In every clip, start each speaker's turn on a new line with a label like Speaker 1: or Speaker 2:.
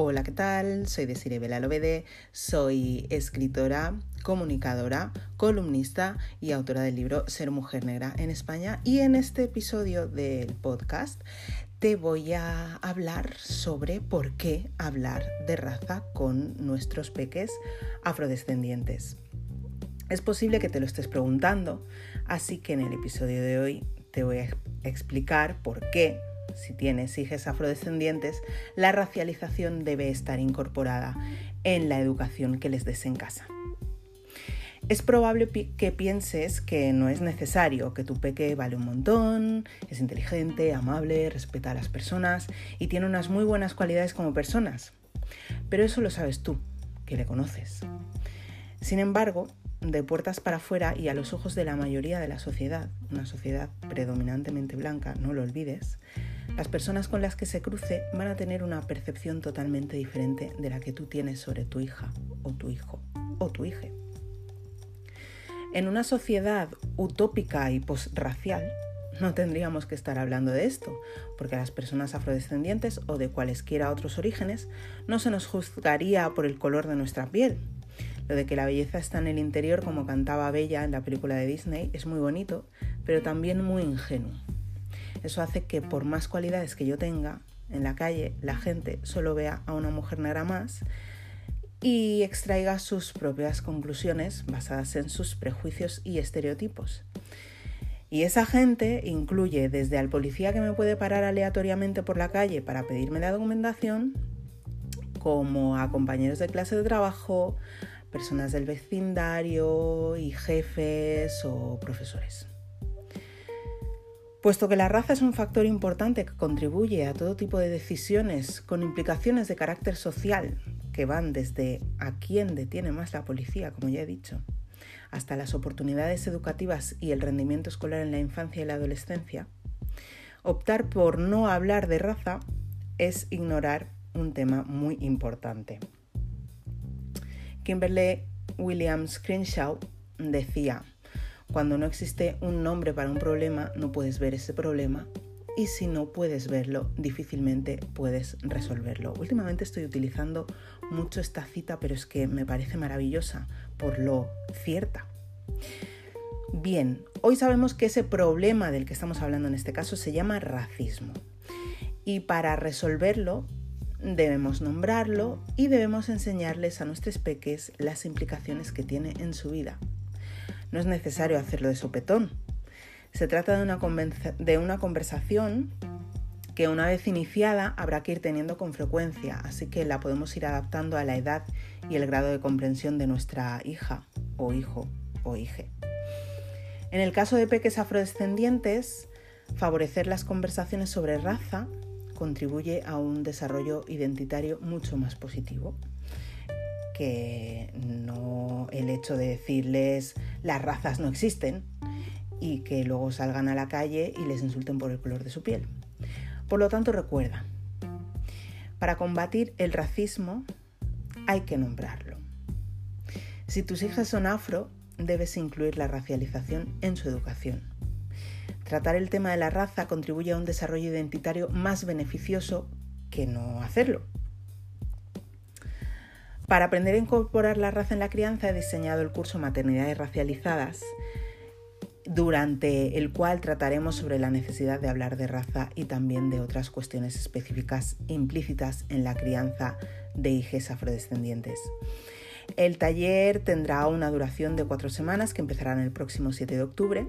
Speaker 1: Hola, ¿qué tal? Soy Desiree Belalobede, soy escritora, comunicadora, columnista y autora del libro Ser Mujer Negra en España. Y en este episodio del podcast te voy a hablar sobre por qué hablar de raza con nuestros peques afrodescendientes. Es posible que te lo estés preguntando, así que en el episodio de hoy te voy a explicar por qué si tienes hijos afrodescendientes, la racialización debe estar incorporada en la educación que les des en casa. Es probable que pienses que no es necesario, que tu peque vale un montón, es inteligente, amable, respeta a las personas y tiene unas muy buenas cualidades como personas. Pero eso lo sabes tú, que le conoces. Sin embargo, de puertas para afuera y a los ojos de la mayoría de la sociedad, una sociedad predominantemente blanca, no lo olvides, las personas con las que se cruce van a tener una percepción totalmente diferente de la que tú tienes sobre tu hija o tu hijo o tu hija. En una sociedad utópica y posracial, no tendríamos que estar hablando de esto, porque a las personas afrodescendientes o de cualesquiera otros orígenes no se nos juzgaría por el color de nuestra piel. Lo de que la belleza está en el interior, como cantaba Bella en la película de Disney, es muy bonito, pero también muy ingenuo. Eso hace que por más cualidades que yo tenga en la calle, la gente solo vea a una mujer negra más y extraiga sus propias conclusiones basadas en sus prejuicios y estereotipos. Y esa gente incluye desde al policía que me puede parar aleatoriamente por la calle para pedirme la documentación, como a compañeros de clase de trabajo, personas del vecindario y jefes o profesores. Puesto que la raza es un factor importante que contribuye a todo tipo de decisiones con implicaciones de carácter social que van desde a quién detiene más la policía, como ya he dicho, hasta las oportunidades educativas y el rendimiento escolar en la infancia y la adolescencia, optar por no hablar de raza es ignorar un tema muy importante. Kimberly Williams Crenshaw decía, cuando no existe un nombre para un problema, no puedes ver ese problema y si no puedes verlo, difícilmente puedes resolverlo. Últimamente estoy utilizando mucho esta cita, pero es que me parece maravillosa por lo cierta. Bien, hoy sabemos que ese problema del que estamos hablando en este caso se llama racismo. Y para resolverlo debemos nombrarlo y debemos enseñarles a nuestros peques las implicaciones que tiene en su vida. No es necesario hacerlo de sopetón. Se trata de una, conversación que una vez iniciada habrá que ir teniendo con frecuencia, así que la podemos ir adaptando a la edad y el grado de comprensión de nuestra hija o hijo o hije. En el caso de peques afrodescendientes, favorecer las conversaciones sobre raza contribuye a un desarrollo identitario mucho más positivo que no el hecho de decirles las razas no existen y que luego salgan a la calle y les insulten por el color de su piel. Por lo tanto, recuerda, para combatir el racismo hay que nombrarlo. Si tus hijas son afro, debes incluir la racialización en su educación. Tratar el tema de la raza contribuye a un desarrollo identitario más beneficioso que no hacerlo. Para aprender a incorporar la raza en la crianza he diseñado el curso Maternidades Racializadas, durante el cual trataremos sobre la necesidad de hablar de raza y también de otras cuestiones específicas implícitas en la crianza de hijos afrodescendientes. El taller tendrá una duración de cuatro semanas que empezará el próximo 7 de octubre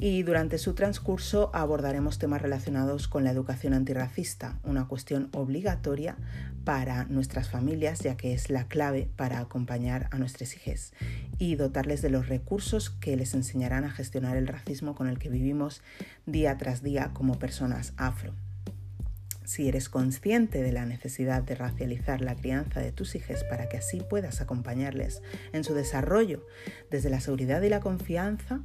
Speaker 1: y durante su transcurso abordaremos temas relacionados con la educación antirracista, una cuestión obligatoria para nuestras familias ya que es la clave para acompañar a nuestros hijos y dotarles de los recursos que les enseñarán a gestionar el racismo con el que vivimos día tras día como personas afro. Si eres consciente de la necesidad de racializar la crianza de tus hijos para que así puedas acompañarles en su desarrollo desde la seguridad y la confianza,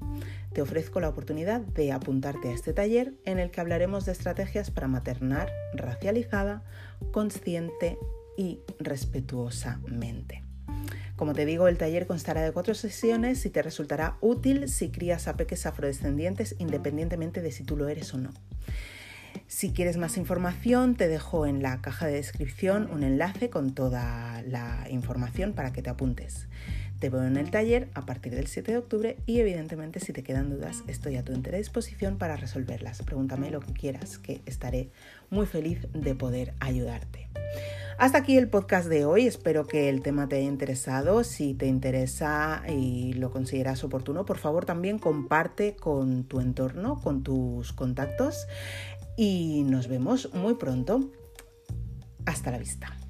Speaker 1: te ofrezco la oportunidad de apuntarte a este taller en el que hablaremos de estrategias para maternar racializada, consciente y respetuosamente. Como te digo, el taller constará de cuatro sesiones y te resultará útil si crías a peques afrodescendientes independientemente de si tú lo eres o no. Si quieres más información, te dejo en la caja de descripción un enlace con toda la información para que te apuntes. Te veo en el taller a partir del 7 de octubre y evidentemente si te quedan dudas estoy a tu entera disposición para resolverlas. Pregúntame lo que quieras, que estaré muy feliz de poder ayudarte. Hasta aquí el podcast de hoy, espero que el tema te haya interesado. Si te interesa y lo consideras oportuno, por favor también comparte con tu entorno, con tus contactos y nos vemos muy pronto. Hasta la vista.